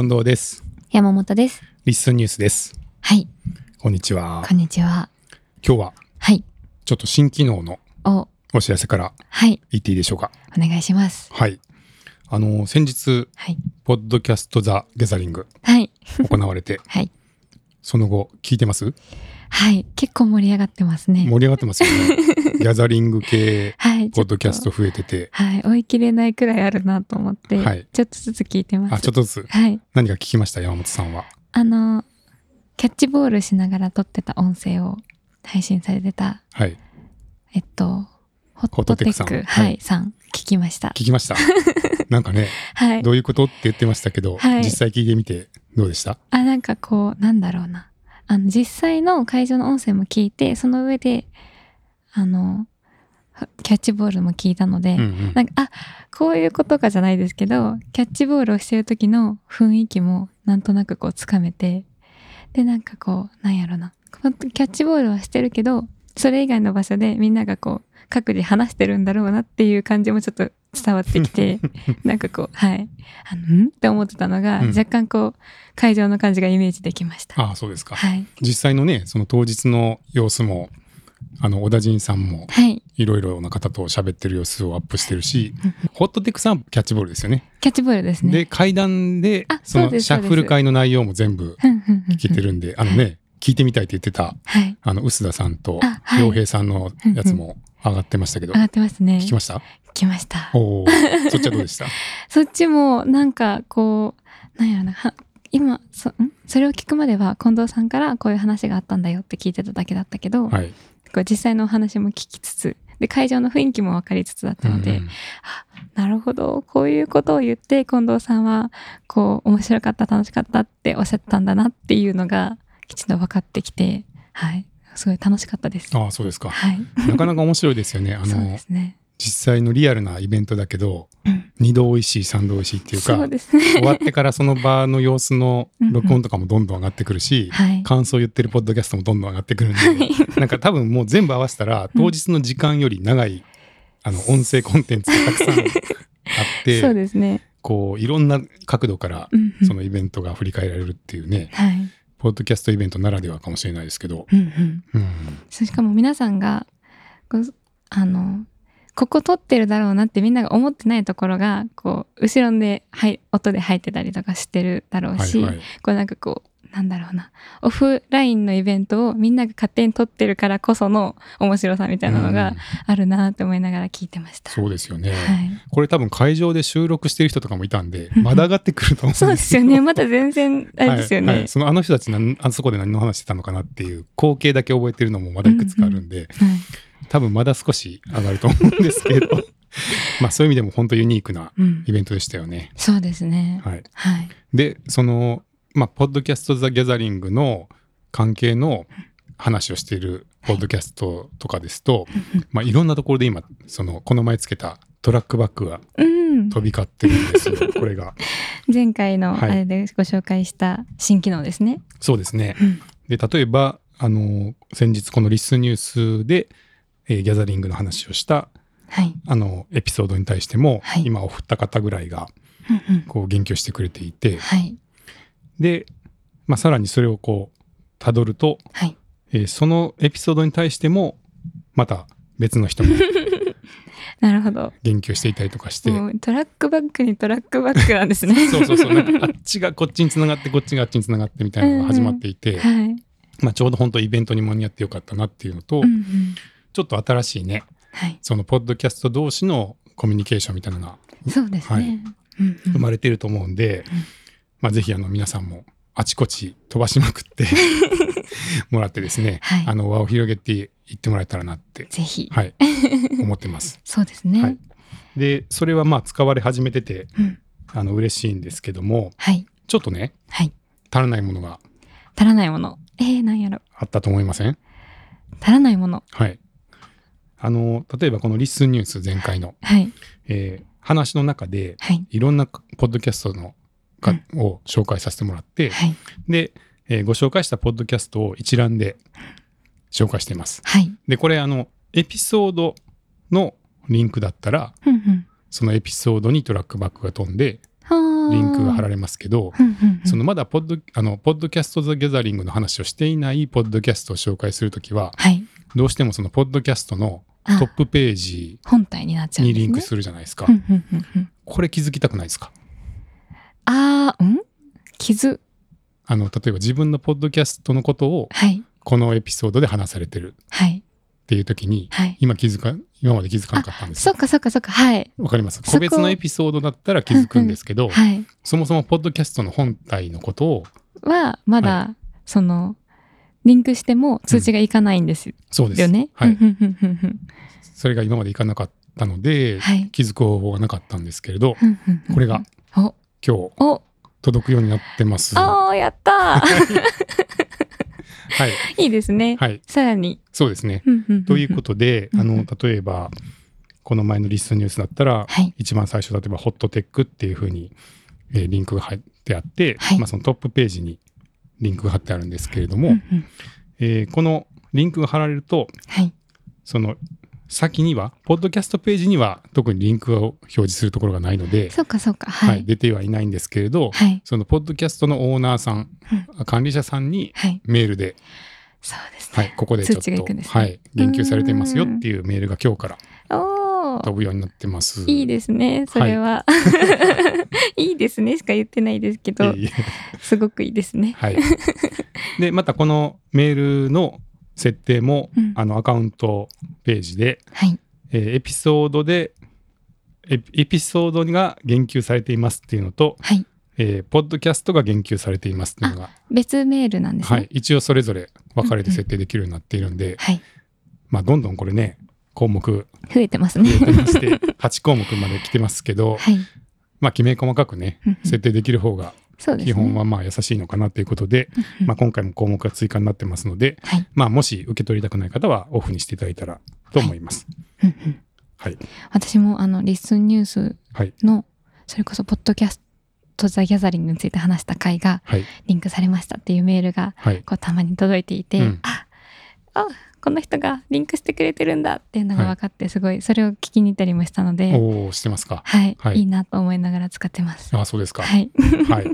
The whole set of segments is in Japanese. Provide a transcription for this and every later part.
近藤です。山本です。リッスンニュースです。はい、こんにちは。こんにちは。今日ははい、ちょっと新機能のお、お知らせからはい、言っていいでしょうか？お願いします。はい。あの、先日、はい、ポッドキャストザ・ギャザリングはい、行われて、はい、その後、聞いてます？はい、結構盛り上がってますね。盛り上がってますよね。ギャザリング系、はい、ポッドキャスト増えてて、はい、追い切れないくらいあるなと思って、はいちょっとずつ聞いてます。あ、ちょっとずつ？はい、何か聞きました？山本さんは。あの、キャッチボールしながら撮ってた音声を配信されてた、はい。えっと、ホットテックさんはい、はいさん、聞きました。聞きました？なんかね、はいど。ういうこと？って言ってましたけど、はい実際聞いてみてどうでした？あ、なんかこう、なんだろうな。あの、実際の会場の音声も聞いて、その上で、あの、キャッチボールも聞いたので、うんうんなんか、あ、こういうことかじゃないですけど、キャッチボールをしてる時の雰囲気もなんとなくこうつかめて、で、なんかこう、なんやろな。キャッチボールはしてるけど、それ以外の場所でみんながこう、各自話してるんだろうなっていう感じもちょっと伝わってきて、なんかこう、はい。あの、ん？って思ってたのが、うん若干こう、会場の感じがイメージできました。ああ、そうですか。はい。実際のね、その当日の様子も、あの、小田陣さんも、はい。いろいろな方と喋ってる様子をアップしてるし、ホットテックさんはキャッチボールですよね。キャッチボールですね。で、階段であ、そのシャッフル会の内容も全部聞けてるんで、あのね、聞いてみたいって言ってた、はい。あの、臼田さんと洋平さんのやつも上がってましたけど、上がってますね。聞きました？聞きました。おーそっちはどうでした？そっちも、なんか、こう、なんやろな、は今そ、ん？それを聞くまでは、近藤さんからこういう話があったんだよって聞いてただけだったけど、はい。こう実際のお話も聞きつつ、で、会場の雰囲気も分かりつつだったので、うんうんなるほど、こういうことを言って、近藤さんは、こう、面白かった、楽しかったっておっしゃってたんだなっていうのが、きちんと分かってきて、はい。すごい楽しかったです。ああ、そうですか。はい。なかなか面白いですよね。あ そうでの、すね。実際のリアルなイベントだけど、うん二度美味しい、三度美味しいっていうか、ね。終わってからその場の様子の録音とかもどんどん上がってくるし、はい。感想言ってるポッドキャストもどんどん上がってくるんで、なんか多分もう全部合わせたら、当日の時間より長い、あの、音声コンテンツがたくさんあっ そうて、ですね。こう、いろんな角度からそのイベントが振り返られるっていうね、はい。ポッドキャストイベントならではかもしれないですけど、うんうん。うん、しかも皆さんがあのここ撮ってるだろうなってみんなが思ってないところがこう後ろで、はい、音で入ってたりとかしてるだろうし、はいはい。こうなんかこうなんだろうなオフラインのイベントをみんなが勝手に撮ってるからこその面白さみたいなのうん。があるなって思いながら聞いてました。そうですよね。はい、これ多分会場で収録してる人とかもいたんで、うん。まだ上がってくると思うんですそうですよね。まだ全然あれですよね。はい。はい。そのあの人たちなんあそこで何の話してたのかなっていう光景だけ覚えてるのもまだいくつかあるんで、はい多分まだ少し上がると思うんですけど まあそういう意味でも本当ユニークなうんイベントでしたよね。そうですね。はい、はい。でそのまあポッドキャスト・ザ・ギャザリングの関係の話をしているポッドキャストとかですと、まあ、いろんなところで今そのこの前つけたトラックバックがうん。飛び交ってるんですよ これが。前回のはいあれでご紹介した新機能ですね。そうですね。うんで例えばあの先日このリスニュースで、えーギャザリングの話をしたはい。あのエピソードに対しても、はい今お二方ぐらいがうんうんこう言及してくれていてはい。で、まあ、さらにそれをこう辿ると、はい。えーそのエピソードに対してもまた別の人も なるほど。言及していたりとかして。トラックバックにトラックバックなんですね。そうそうそうなんかあっちがこっちにつながってこっちがあっちにつながってみたいなのが始まっていて、はい。まあ、ちょうど本当イベントに間に合ってよかったなっていうのと、うんうんちょっと新しいねはい。そのポッドキャスト同士のコミュニケーションみたいなのがそうですね。生まれてると思うんで、うんまあ、ぜひあの皆さんもあちこち飛ばしまくって もらってですね、はいあの輪を広げていってもらえたらなって、ぜひ。はい、思ってます。そうですね。はい、でそれはまあ使われ始めててうんあの嬉しいんですけどもはい。ちょっとねはい。足らないものが足らないもの。えー、なんやろ。あったと思いません？足らないもの。はい。あの例えばこのリッスンニュース前回の、はい。えー話の中ではい。いろんなポッドキャストのか、を紹介させてもらって、はい。で、えーご紹介したポッドキャストを一覧で紹介しています。はい。で、これ、あの、エピソードのリンクだったら、うんうん。そのエピソードにトラックバックが飛んで、はリンクが貼られますけど、うんうんうんそのまだポッドあのポッドキャスト・ザ・ギャザリングの話をしていないポッドキャストを紹介するときは、はい。どうしてもそのポッドキャストのあトップページ本体になっちゃう。にリンクするじゃないですか。うんうんうんうんこれ気づきたくないですか？あー、ん？傷。あの、例えば自分のポッドキャストのことをはい。このエピソードで話されてるはい。っていう時に、はい。今気づか、今まで気づかなかったんですよ。そっかそっかそっか。はい。わかります個別のエピソードだったら気づくんですけど、はい。そもそもポッドキャストの本体のことを、は、まだ、その、リンクしても通知がいかないんですそうです。よね？はい。うんうんうんうんうんそれが今までいかなかったので、はい。気づく方法がなかったんですけれど、これがお、今日お、届くようになってます。はあー、やったー。い。いいですね。はい。さらに。そうですね。ということで、あの、例えば、この前のリストニュースだったら、はい。一番最初、例えば、ホットテックっていうふうに、えーリンクが貼ってあって、はいまあ、そのトップページにリンクが貼ってあるんですけれども、うんうんえーこのリンクが貼られると、はい。その先には、ポッドキャストページには特にリンクを表示するところがないので、そうかそうか。ははいい。出てはいないんですけれど、はい。そのポッドキャストのオーナーさん、管理者さんにはい。メールで、そうですね。はい、ここでちょっと、ねはい、言及されてますよっていうメールが今日からおー。飛ぶようになってます。いいですね。それは。いいですねしか言ってないですけどすごくいいですね。はい。で、またこのメールの設定も、うんあのアカウントページで、はい。えーエピソードでエピソードが言及されていますっていうのと、はい。えーポッドキャストが言及されていますっていうのが、別メールなんですね。はい、一応それぞれ分かれて設定できるようになっているんで、はい。まあ、どんどんこれね、項目増えてます増ね。えてまして、8項目まで来てますけど、はい。まあ、きめ細かくね、設定できる方が。基本はまあ優しいのかなということで、うんうんまあ、今回も項目が追加になってますので、はい。まあ、もし受け取りたくない方はオフにしていただいたらと思います。はい。私もあの、リッスンニュースはい。の、それこそ、ポッドキャスト・ザ・ギャザリングについて話した回がはい。リンクされましたっていうメールが、はい。こう、たまに届いていて、うんあ、あ、この人がリンクしてくれてるんだっていうのが分かって、すごい、それを聞きに行ったりもしたので、おおしてますか。はい、はいいいなと思いながら使ってます。あそうですか。はい。はい。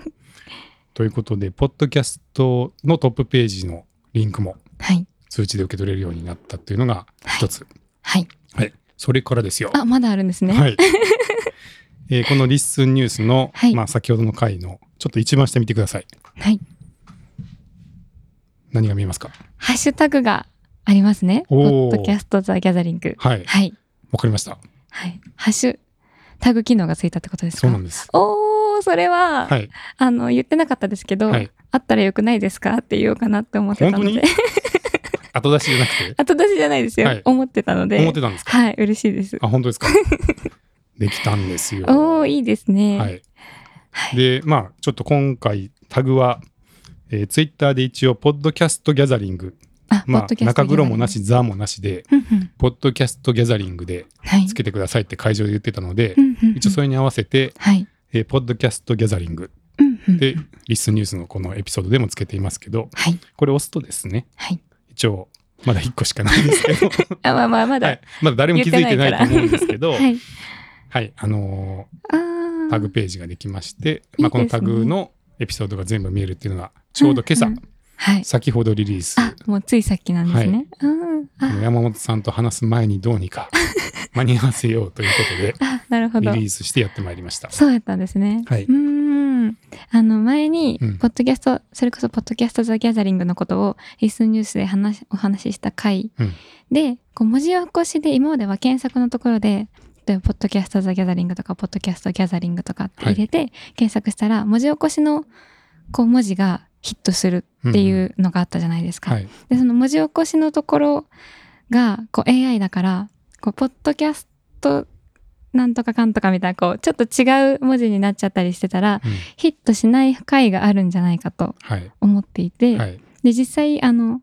ということで、ポッドキャストのトップページのリンクもはい。通知で受け取れるようになったっていうのが一つ。はい。はい。それからですよ。あ、まだあるんですね。はい。えーこのリッスンニュースの、はいまあ、先ほどの回の、ちょっと一番下見てください。はい。何が見えますか？ハッシュタグがありますね。ポッドキャスト・ザ・ギャザリング。はい。はい。わかりました。はい。ハッシュタグ機能がついたってことですか？そうなんです。おー、それは、はい。あの、言ってなかったですけど、はいあったらよくないですか？って言おうかなって思ってたの本当に？で。後出しじゃなくて、後出しじゃないですよ。はい思ってたので。思ってたんですか？はい、嬉しいです。あ、本当ですか？できたんですよ。おー、いいですね。はい。はい。で、まあ、ちょっと今回、タグは、えー、ツイッターで一応、ポッドキャストギャザリング。あ、まあ中黒もなし、ザもなしで、うんうん。ポッドキャストギャザリングではい。つけてくださいって会場で言ってたので一応それに合わせて、はい。えーポッドキャストギャザリングで、リスンニュースのこのエピソードでもつけていますけど、はい。これ押すとですね、はい。一応、まだ1個しかないんですけど、あ、まあまあ、まだ。はい、まだ誰も気づいてないと思うんですけど、ははい、い。あのあーータグページができまして、まあ、このタグのエピソードが全部見えるっていうのが、ちょうど今朝、うんうんはい。先ほどリリース、あ、もうついさっきなんですね。うん。あ、山本さんと話す前にどうにか 間に合わせようということで、あなるほど。リリースしてやってまいりました。そうやったんですね。はいうーん。あの、前にうん、ポッドキャスト、それこそ、ポッドキャスト・ザ・ギャザリングのことを、リスンニュースで話お話しした回うんで、こう文字起こしで、今までは検索のところで、例えばポッドキャスト・ザ・ギャザリングとか、ポッドキャスト・ギャザリングとかって入れて、検索したら、文字起こしの、こう、文字がヒットするっていうのがあったじゃないですか。はい。で、その文字起こしのところが、こう AI だから、こう、ポッドキャストなんとかかんとかみたいな、こう、ちょっと違う文字になっちゃったりしてたら、うんヒットしない回があるんじゃないかとはい。思っていて、はい。で、実際、あの、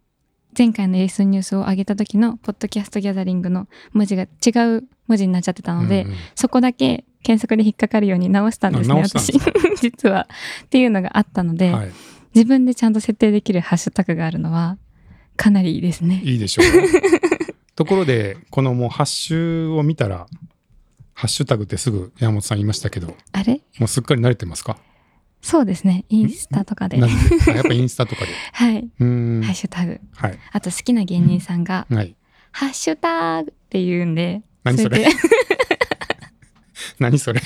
前回のレースニュースを上げた時の、ポッドキャストギャザリングの文字が違う文字になっちゃってたので、うんうんそこだけ検索で引っかかるように直したんですね、私で。実は。っていうのがあったので、はい。自分でちゃんと設定できるハッシュタグがあるのは、かなりいいですね。いいでしょう。ところで、このもうハッシュを見たら、ハッシュタグってすぐ山本さん言いましたけど、あれ？もうすっかり慣れてますか？そうですね。インスタとかで。なはんで？あやっぱインスタとかで。い。うーん。ハッシュタグ。はい。あと好きな芸人さんが、はい。ハッシュタグって言うんで、何それ？れで 何それ？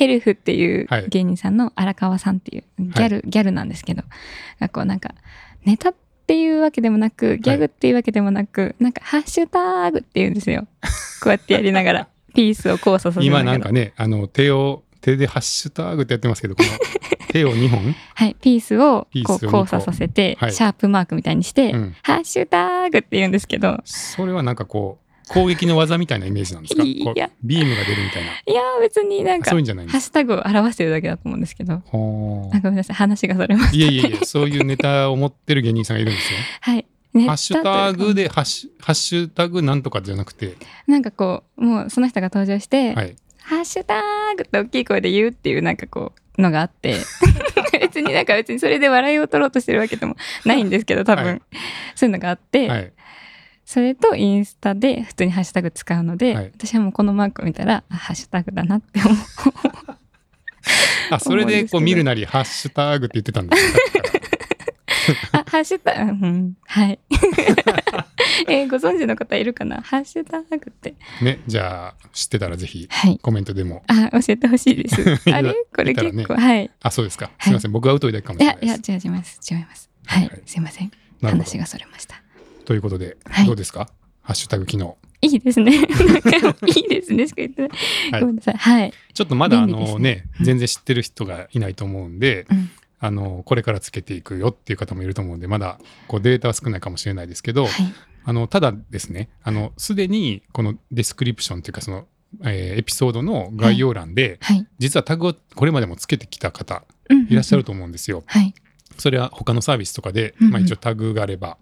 エルフっていうはい。芸人さんの荒川さんっていうギャル、ギャルなんですけど、がこうなんか、ネタっていうわけでもなく、ギャグっていうわけでもなく、なんか、ハッシュタグって言うんですよ。こうやってやりながら、ピースを交差させ今ら。なんかね、あの、手を、手でハッシュタグってやってますけど、この 手を2本？はい、ピースをピースをこう交差させて、はい。シャープマークみたいにして、うん。ハッシュタグって言うんですけど、それはなんかこう、攻撃の技みたいなイメージなんですか？いやビームが出るみたいな。いやー別になんか、そういうんハじゃないんです。ッシュタグを表してるだけだと思うんですけど、ごめんなさい、話がそれました。いやいやいや、そういうネタを持ってる芸人さんがいるんですよ。はい。ハッシュタグで。でハッシュ、ハッシュタグなんとかじゃなくて、なんかこう、もうその人が登場して、はい。ハッシュタグって大きい声で言うっていうなんかこう、のがあって、別になんか別にそれで笑いを取ろうとしてるわけでもないんですけど、多分、はいそういうのがあって、はい。それとインスタで普通にハッシュタグ使うので、はい私はもうこのマークを見たら、あハッシュタグだなって思う。あ、それでこう見るなり、ハッシュタグって言ってたんですよ。あ、ハッシュタグ、うん、はい。えーご存知の方いるかな？ハッシュタグって。ね、じゃあ、知ってたらぜひはい。コメントでも。あ、教えてほしいです。あれ？これ結構、はい。あ、そうですか。すみません。僕が疎いだけかもしいや、れないです。いや、違います。違います。はい。はいすいません。話がそれました。ということで、はいどうですか？ハッシュタグ機能。いいですね。いいですねしか言ってごめんなさい。はい。ちょっとまだあのねね、全然知ってる人がいないと思うんで、うん。あの、これからつけていくよっていう方もいると思うんで、まだこうデータは少ないかもしれないですけど、はい。あの、ただですね、あの、すでにこのデスクリプションというか、その、えーエピソードの概要欄で、はい。実はタグをこれまでもつけてきた方うんいらっしゃると。と思うんですよ。はい。それは他のサービスとかで、うんうんまあ一応タグがあれば、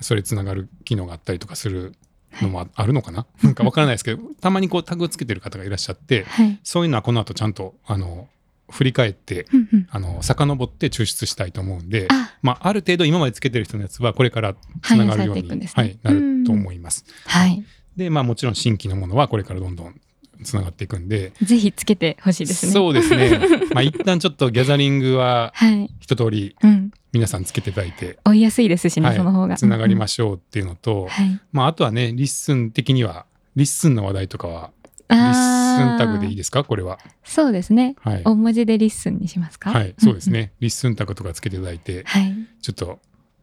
それつながる機能があったりとかするのもああるのかな？なんかわからないですけど、たまにこうタグをつけてる方がいらっしゃって、はい。そういうのはこの後ちゃんと、あの、振り返って、うんうん。あの、遡って抽出したいと思うんで、あ、まあ、ある程度今までつけてる人のやつはこれからつながるように、ね。はい、なると思います。はい。で、まあもちろん新規のものはこれからどんどんつながっていくんで、ぜひつけてほしいですね。そうですね。まあ一旦ちょっとギャザリングははい。一通りうん。皆さんつけていただいて、追いやすいですしね、はいその方が。つながりまししょうっていうのと、はい。まああとはね、 LISTEN的には、 LISTENの話題とかは、 LISTENタグでいいいですか？これは。そうですね。はい。大文字で LISTENにしますか？はい、そうです。んんね。 LISTENタグとかつけていただいて、はい。ちょっと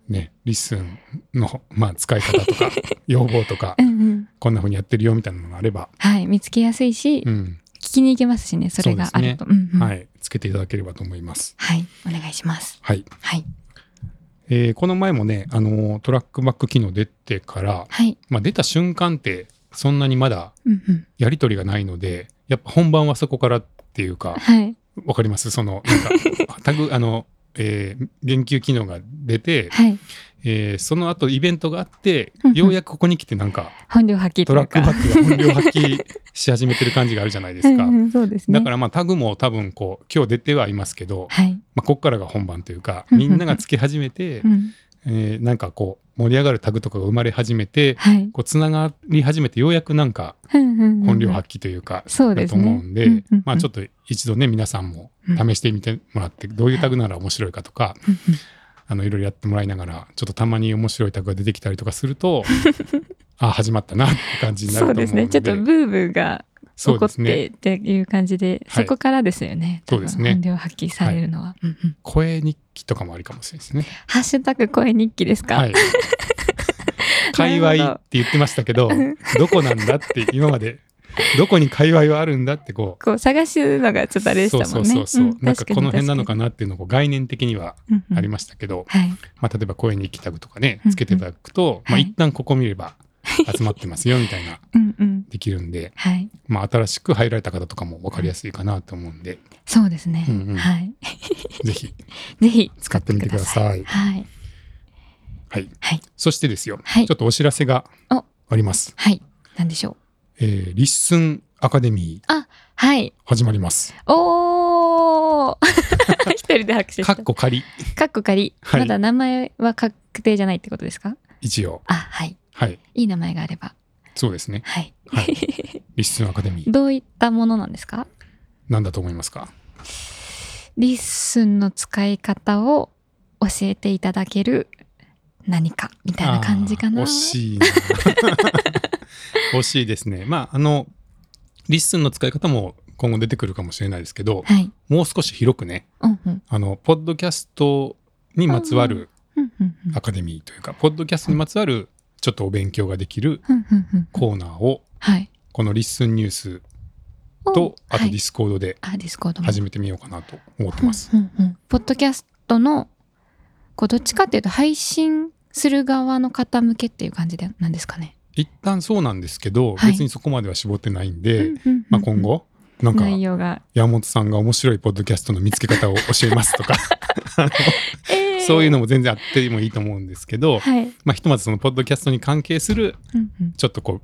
ね、 LISTENの、まあ、使い方とか、要望とかう、んうん。こんな風にやってるよみたいなのがあれば、はい。見つけやすいし、うん、聞きに行けますしね、それがあると。うんうんはい、つけていただければと思います。はい。お願いします。はい。はい。えーこの前もね、あのートラックバック機能出てから、はい。まあ、出た瞬間って、そんなにまだうんうん。やりとりがないので、やっぱ本番はそこからっていうか、はい。わかります？その、なんか、タグ、あの、えー言及機能が出て、はい。えーその後イベントがあってようやくここに来てなんか、本領発揮。トラックバックが本領発揮し始めてる感じがあるじゃないですか。そうですね。だからまあタグも多分こう今日出てはいますけど、はい。まあ、ここからが本番というかみんながつけ始めてう、ん。えーなんかこう盛り上がるタグとかが生まれ始めてはい。こうつながり始めてようやくなんか本本領発揮というかそうだと思うんでうんうんうん。まあちょっと一度ね皆さんも試してみてもらってどういうタグなら面白いかとかあのいろいろやってもらいながらちょっとたまに面白いタグが出てきたりとかすると あ始まったなって感じになるそうと思うので。ですね。ちょっとブーブーが起こってっていう感じで、はいそこからですよね。そうですね発揮されるのは。うんうん声日記とかもありかもしれないですね。ハッシュタグ声日記ですか、はい。界隈って言ってましたけど、どこなんだって今まで、どこに界隈はあるんだってここう探すのがちょっとあれう、でしたそうもんね。そうそうそう、んなんかこの辺なのか確なっていうのを概念的にはありましたけど、はい。まあ例えば声日記タグとかねう、んつけていただくと、まあはい一旦ここ見れば集まってますよみたいな、うんうん。できるんで、はい。まあ新しく入られた方とかも分かりやすいかなと思うんで、そうですね。うんうんはい。ぜひ ぜひ使ってみてください。はい。はい。はい。そしてですよ、はいちょっとお知らせがおあります。はい。なんでしょう。えーリッスンアカデミーはい。始まります。おー 一人で拍手した。かっこ仮、かっこ仮。はいまだ名前は確定じゃないってことですか？一応。あ、はい。はい。いい名前があれば。そうですね。はい。はい。リッスンアカデミー。どういったものなんですか？なんだと思いますか？LISTENの使い方を教えていただける何かみたいな感じかな。惜しいな。惜しいですね。まあ、あの、 LISTENの使い方も今後出てくるかもしれないですけど、はい。もう少し広くね、うんうん。あの、ポッドキャストにまつわるうんうんうんアカデミーというか、ポッドキャストにまつわるちょっとお勉強ができるコーナーを、はい。この LISTENニュースおと、あとはい Discord で。始めてみようかなと思ってます。うんうんうんポッドキャストの、こう、どっちかっていうと、配信する側の方向けっていう感じで、なんですかね。一旦そうなんですけど、はい別にそこまでは絞ってないんで、まあ今後、なんか。山本さんが面白いポッドキャストの見つけ方を教えますとか、えーそういうのも全然あってもいいと思うんですけど、はい。まあひとまずそのポッドキャストに関係する、ちょっとこ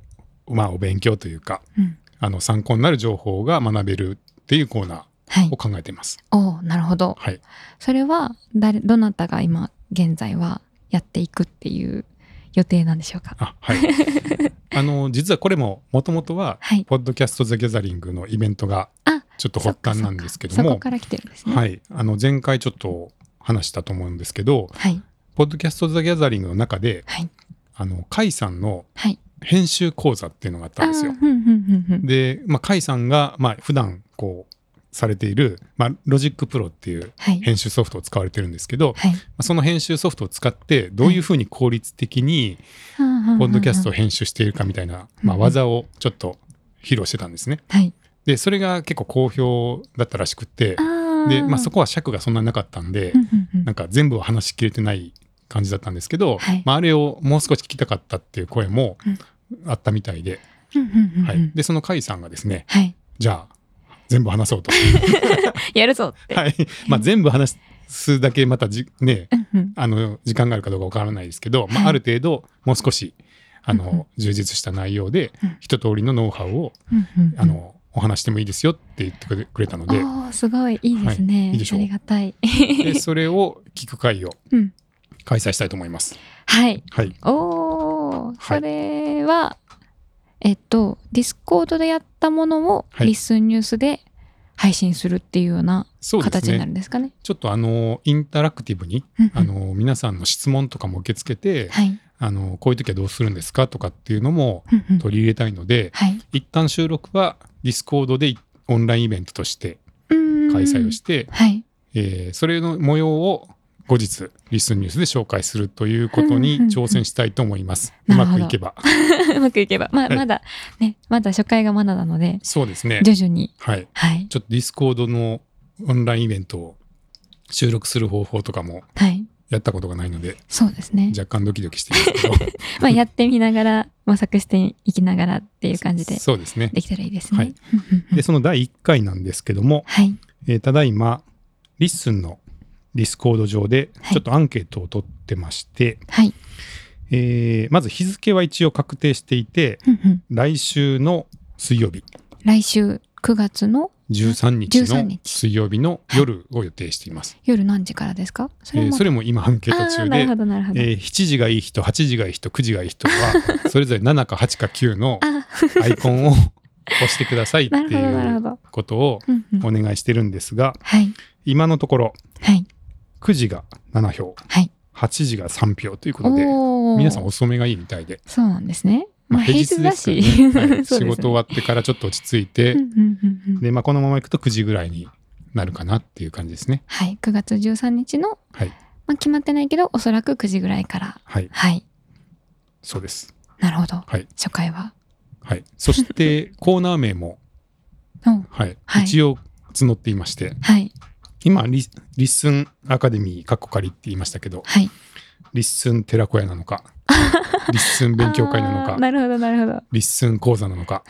う、まあお勉強というか、うんあの参考になる情報が学べるっていうコーナはいーを。考えています。おーなるほど。はい。それは、誰、どなたが今、現在はやっていくっていう予定なんでしょうか？あ、はい。あの、実はこれも、もともとは、はい。ポッドキャスト・ザ・ギャザリングのイベントがあ、ちょっと発端なんですけども、こから来てるんですね。。はいい。あの、前回ちょっと話したと思うんですけど、はい。ポッドキャスト・ザ・ギャザリングの中で、はい。あの、甲斐さんのはい。編集講座っていうのがあったんですよで、まあ、甲斐さんが、まあ、普段こう、されている、まあ、 Logic Pro っていうはい。編集ソフトを使われてるんですけど、はい。まあその編集ソフトを使って、どういうふうに効率的に、ポッドキャストを編集しているかみたいな、まあ、うん技をちょっと披露してたんですね。はい。で、それが結構好評だったらしくって、あで、まあ、そこ、こは尺がそんなになかったんでなんか全部は話しきれてない感じだったんですけど、はい。まあ、あれをもう少し聞きたかったっていう声もあったみたいで、はい。で、その甲斐さんがですね、はい。じゃあ、全部話そうと。やるぞって。はい。まあ、全部話すだけまたじ、ね、あの、時間があるかどうかわからないですけど、まあ、はい。ある程度、もう少し、あの、充実した内容でうん、一通りのノウハウを、あの、お話してもいいですよって言ってくれたので、すごいいいですね。はいいいでしょうありがたい。で、それを聞く会をうん開催したいと思います。はい。はい。おーはいそれは、えっと、 Discord でやったものをはい LISTENニュースで配信するっていうような形になるね。んですかね。ちょっとあの、インタラクティブに、うんうんあの、皆さんの質問とかも受け付けて、はい。あの、こういう時はどうするんですかとかっていうのもうんうん取り入れたいので、はい。一旦収録はディスコードでオンラインイベントとして開催をして、はい。えーそれの模様を後日 LISTEN ニュースで紹介するということに挑戦したいと思います。うまくいけば。うまくいけば。まあ、はいまだ、ね、まだ初回がまだなので、そうですね。徐々に。はい。はい。ちょっとディスコードのオンラインイベントを収録する方法とかもはい。やったことがないので、そうですね。若干ドキドキしていますけど。まあ、やってみながら、模索していきながらっていう感じでそうですね。できたらいいですね。はいで、その第1回なんですけども、はい。えーただいま、 LISTEN のディスコード上ではいちょっとアンケートを取ってまして、はい。えーまず日付は一応確定していて、うんうん来週の水曜日、来週9月の13日13の日水曜日の夜を予定しています。夜何時からですか？そもえーそれも今アンケート中で。えー7時がいい人、8時がいい人、9時がいい人は、それぞれ7か8か9のあ、アイコンを押してくださいっていう。ことをうんうんお願いしてるんですが、はい。今のところはい。9時が7票、はい。8時が3票ということで、皆さん遅めがいいみたいで、そうなんですね。まあ、まあ、平平日だし。仕事終わってからちょっと落ち着いてで、まあ、このまま行くと9時ぐらいになるかなっていう感じですね。はい。9月13日の、はい。まあ、決まってないけど、おそらく9時ぐらいから。はい。はい。そうです。なるほど。はい。初回は。はい。そして、コーナー名も、おはい。はい一応募っていまして、はい。今リ、 LISTEN アカデミー、カッコ仮って言いましたけど、はい。 LISTEN 寺子屋なのか、LISTEN 勉強会なのか、なるほど、なるほど。 LISTEN 講座なのか、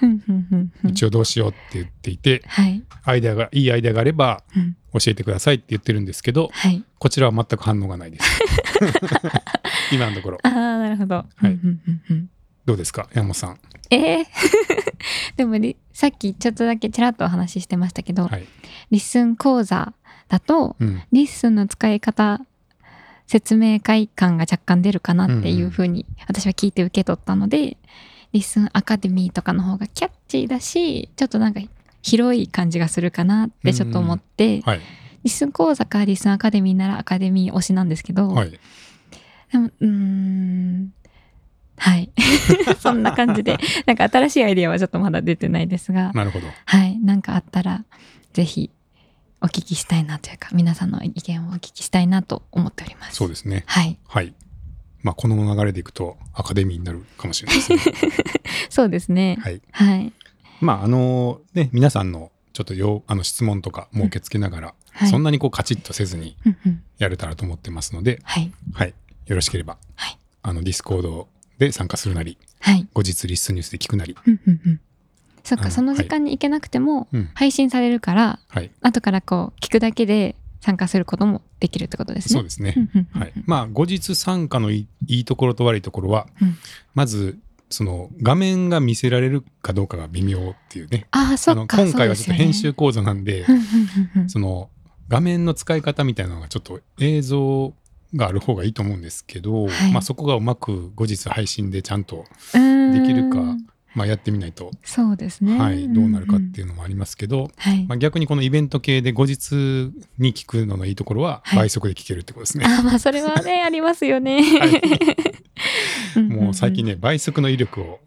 一応どうしようって言っていて、はい。アイデアが、いいアイデアがあればうん教えてくださいって言ってるんですけど、はい。こちらは全く反応がないです。今のところ。ああ、なるほど。はいどうですか？山本さん。えー でもりさっきちょっとだけちらっとお話ししてましたけど、はい。 LISTEN 講座だとうん。 LISTEN の使い方説明会感が若干出るかなっていうふうに私は聞いて受け取ったので、 LISTEN アカデミーとかの方がキャッチーだしちょっとなんか広い感じがするかなってちょっと思って、はい。リスン講座かリスンアカデミーならアカデミー推しなんですけど、はい。でもうーんはい そんな感じでなんか新しいアイディアはちょっとまだ出てないですがなるほど。はいなんかあったらぜひお聞きしたいなというか皆さんの意見をお聞きしたいなと思っております。そうですね。はい。はい。まあ、この流れでいくとアカデミーになるかもしれないですね。そうですね。はい。はい。まあ、あのね、皆さんのちょっとよあの質問とかも受け付けながら、はい。そんなにこうカチッとせずにうんうん。やれたらと思ってますので、はい。はい。よろしければ、はい。あの、ディスコードで参加するなり、はい。後日 LISTEN ニュースで聞くなり、うんうんうんそっかその時間に行けなくてもうん。配信されるからはい。後からこう聞くだけで参加することもできるってことですね。そうですね。はい。まあ、後日参加のいいところと悪いところは、うん。まず、その画面が見せられるかどうかが微妙っていうね。ああそっか今回はちょっと編集講座なんで、その画面の使い方みたいなのがちょっと映像がある方がいいと思うんですけど、はい。まあそこがうまく後日配信でちゃんと、できるかまあ、やってみないと、そうですね。はい、どうなるかっていういうのもありますけど、はい。まあ、逆にこのイベント系で後日に聞くののいいところははい。倍速で聞けるってことですね。あまあそれはねありますよね、はい。んんん。もう最近ね倍速の威力を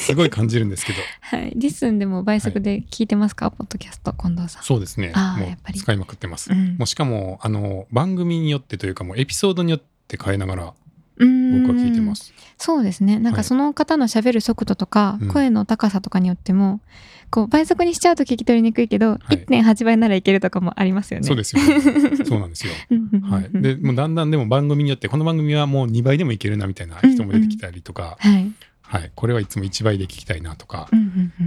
すごい感じるんですけど。はい。リスンでも倍速で聞いてますか、ポッドキャスト近藤さん。そうですね。もあーやっぱり。う使いまくってます。うん。もうしかもあの番組によってというかもうエピソードによって変えながら僕は聞いてます。そうですね。なんはい。かその方の喋る速度とか、うん。声の高さとかによってもこう倍速にしちゃうと聞き取りにくいけど、い。1.8倍ならいけるとかもありますよね。そうですよね。そうなんですよ。うんうんうんうん。はい、でもうだんだんでも番組によってこの番組はもう2倍でもいけるなみたいな人も出てきたりとか、はいはい、これはいつも1倍で聞きたいなとか、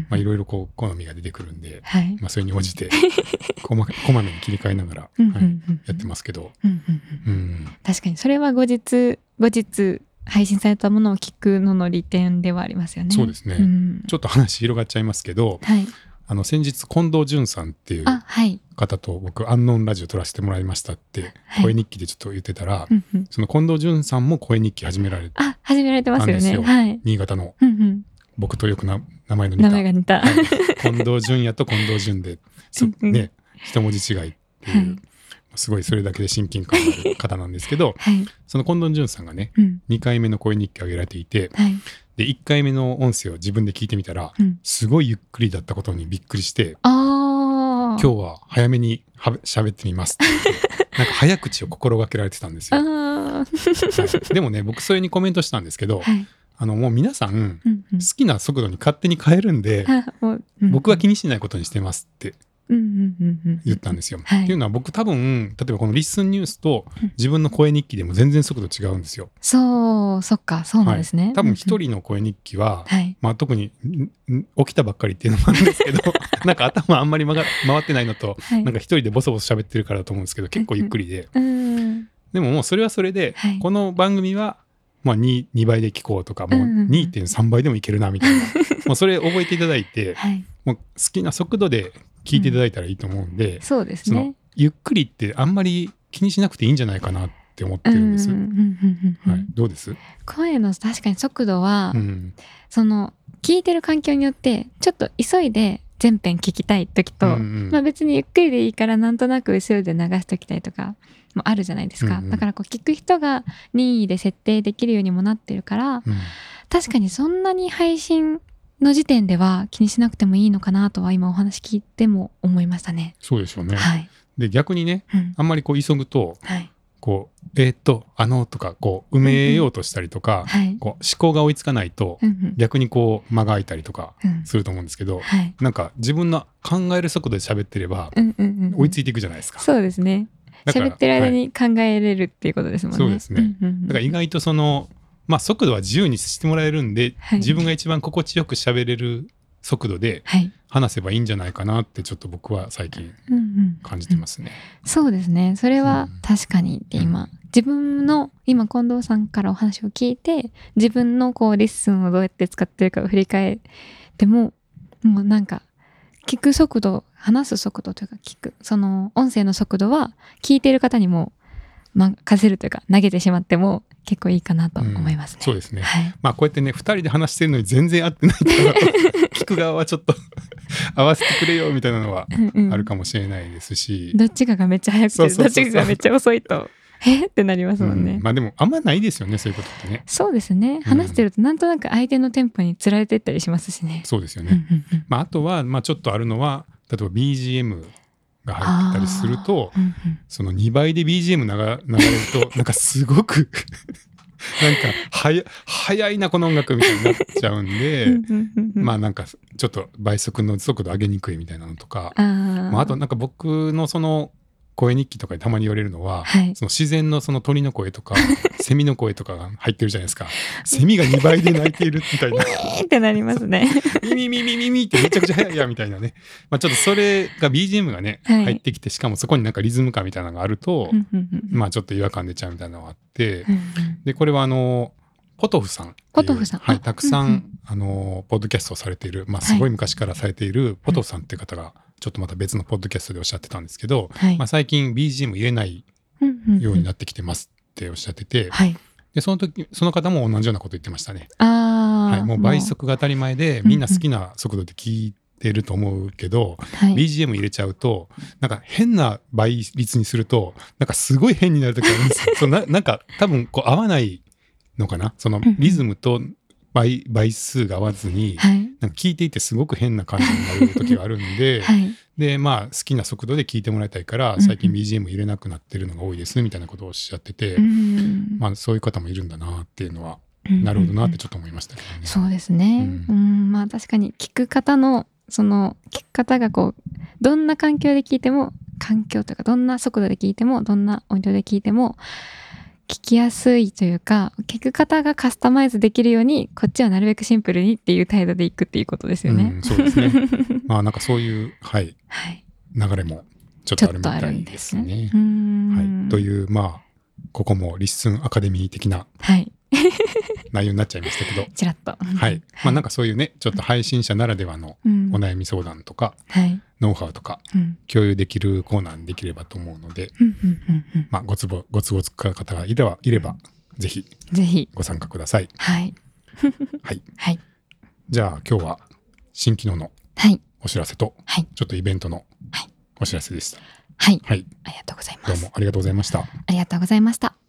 まあ、いろいろこう好みが出てくるんで、はい。まあ、それに応じて こまこまめに切り替えながら、はい、やってますけど、うんうん確かにそれは後日後日配信されたものを聞くのの利点ではありますよね。そうですね。ん。ちょっと話広がっちゃいますけどはい。あの先日近藤淳さんっていう。方と僕アンノーンラジオ撮らせてもらいましたってはい声日記でちょっと言ってたら、うんうんその近藤淳さんも声日記始められてあ始められてますよね。はい。新潟のうんうん。僕とよくな名前の似た名前が似た。はい近藤淳也と近藤淳で、ね、一文字違いっていう、はいすごいそれだけで親近感がある方なんですけど、はい。その近藤淳さんがね、うん。2回目の声日記を上げられていて、はい。で、1回目の音声を自分で聞いてみたら、うん。すごいゆっくりだったことにびっくりして。今日は早めには喋ってみますって。なんか早口を心がけられてたんですあよ。あ。はいでもね、僕それにコメントしたんですけど、はい。あの、もう皆さん、うんうん好きな速度に勝手に変えるんで、あもううん僕は気にしないことにしてますってうんうんうんうん言ったんですよ。はいっていうのは僕多分例えばこのリッスンニュースとうん自分の声日記でも全然速度違うんですよ。そう、そっか、そうなんですね。多分一うんうん。人の声日記は、はい。まあ、特にんん起きたばっかりっていうのもあるんですけど なんか頭あんまり回ってないのと、はい。なんか一人でボソボソ喋ってるからだと思うんですけど結構ゆっくりで、うん。でももうそれはそれで、はいこの番組は、まあ、2, 2倍で聞こうとかもううんうんうん2.3倍でもいけるなみたいな、もうそれ覚えていただいてはい。もう好きな速度で聞いていただいたらいいと思うんで、そうですね。ゆっくりってあんまり気にしなくていいんじゃないかなって思ってるんです。うんうんうんうんうんはい、どうです、声の確かに速度は、うん。その聞いてる環境によってちょっと急いで全編聞きたい時と、うんうんまあ、別にゆっくりでいいからなんとなく後ろで流しておきたいとかもあるじゃないですか、うんうん。だからこう聞く人が任意で設定できるようにもなってるからうん。確かにそんなに配信の時点では気にしなくてもいいのかなとは今お話聞いても思いましたね。そうでしょうね。はい、で逆にねうん。あんまりこう急ぐとはい。こうえーっとあのとかこう埋めようとしたりとか、はい。こう思考が追いつかないとうんうん。逆にこう間が空いたりとかうん。すると思うんですけど、はい。なんか自分の考える速度で喋ってればうんうんうんうん。追いついていくじゃないですか。そうですね。喋ってる間はい。に考えれるっていうことですもんね。そうですね。んうんうん。だから意外とそのまあ速度は自由にしてもらえるんで、はい。自分が一番心地よく喋れる速度ではい。話せばいいんじゃないかなってちょっと僕は最近うんうん感じてますね。そうですね。それはうん。確かにって今、自分の今近藤さんからお話を聞いて自分のこうレッスンをどうやって使ってるかを振り返ってももうなんか聞く速度話す速度というか聞く。その音声の速度は聞いている方にも任せるというか投げてしまっても結構いいかなと思いますね。そうですね。はい。まあこうやってね2人で話してるのに全然合ってないから聞く側はちょっと 合わせてくれよみたいなのはうんうん。あるかもしれないですし、どっちかがめっちゃ早くてどっちかがめっちゃ遅いと え？ってなりますもんね、うん。まあでもあんまないですよねそういうことってね。そうですね。話してるとなんとなく相手のテンポにつられてったりしますしね、そうですよね、うんうんうん。まあ、あとは、まあ、ちょっとあるのは例えば BGM が入ってたりするとうんうん。その2倍で BGM 流流れると なんかすごく なんかはや早いなこの音楽みたいになっちゃうんで、まあなんかちょっと倍速の速度上げにくいみたいなのとか、あー。まあ、あとなんか僕のその声日記とかでたまに言われるのは、はい。その自然のその鳥の声とか セミの声とかが入ってるじゃないですか。セミが2倍で鳴いているみたいな。え ーってなりますね。ミミミミミミってめちゃくちゃ速いやみたいなね、まあ、ちょっとそれが BGM がね、はい。入ってきてしかもそこになんかリズム感みたいなのがあると、まあちょっと違和感出ちゃうみたいなのがあって、でこれはあのポトフさんポトフさん。はい、あたくさん、うんうんあのポッドキャストをされている、まあ、すごい昔からされているポトフさんっていう方がちょっとまた別のポッドキャストでおっしゃってたんですけど、はい。まあ、最近 BGM 入れないうんうんうん。ようになってきてますっておっしゃってて、はい。でその時その方も同じようなこと言ってましたね。はい、もう倍速が当たり前でうんみんな好きな速度で聞いてると思うけど、はい。BGM 入れちゃうとなんか変な倍率にするとなんかすごい変になる時あるんですよ。そうななんか多分こう合わないのかな？そのうん。リズムと倍倍数が合わずに、はいなんか聞いていてすごく変な感じになる時があるんで、はい。でまあ好きな速度で聞いてもらいたいからうん。最近 BGM 入れなくなってるのが多いですみたいなことをおっしゃってて、うん。まあそういう方もいるんだなっていうのは、うん。なるほどなってちょっと思いましたけどね。そうですね。ううん。ん、まあ確かに聞く方のその聞く方がこうどんな環境で聞いても環境というかどんな速度で聞いてもどんな音量で聞いても聞きやすいというか聞く方がカスタマイズできるようにこっちはなるべくシンプルにっていう態度でいくっていうことですよね。うんそうですね。まあなんかそういう、はい、はい。流れもちょっちとあるみたいですね。ねう。んはい、というまあここもリッスンアカデミー的なはい。内容になっちゃいましたけど、ちらっと。はいまあなんかそういうねちょっと配信者ならではのうんお悩み相談とかはい。ノウハウとかうん共有できるコーナーにできればと思うので、うんうんうんうんまあ、ごつぼご都合つく方がいればいればぜひぜひ。ご参加ください。はい。はい、はい。じゃあ今日は新機能のはい。お知らせとはい。ちょっとイベントのはいお知らせでした。はい。はい、ありがとうございます。どうもありがとうございました。ありがとうございました。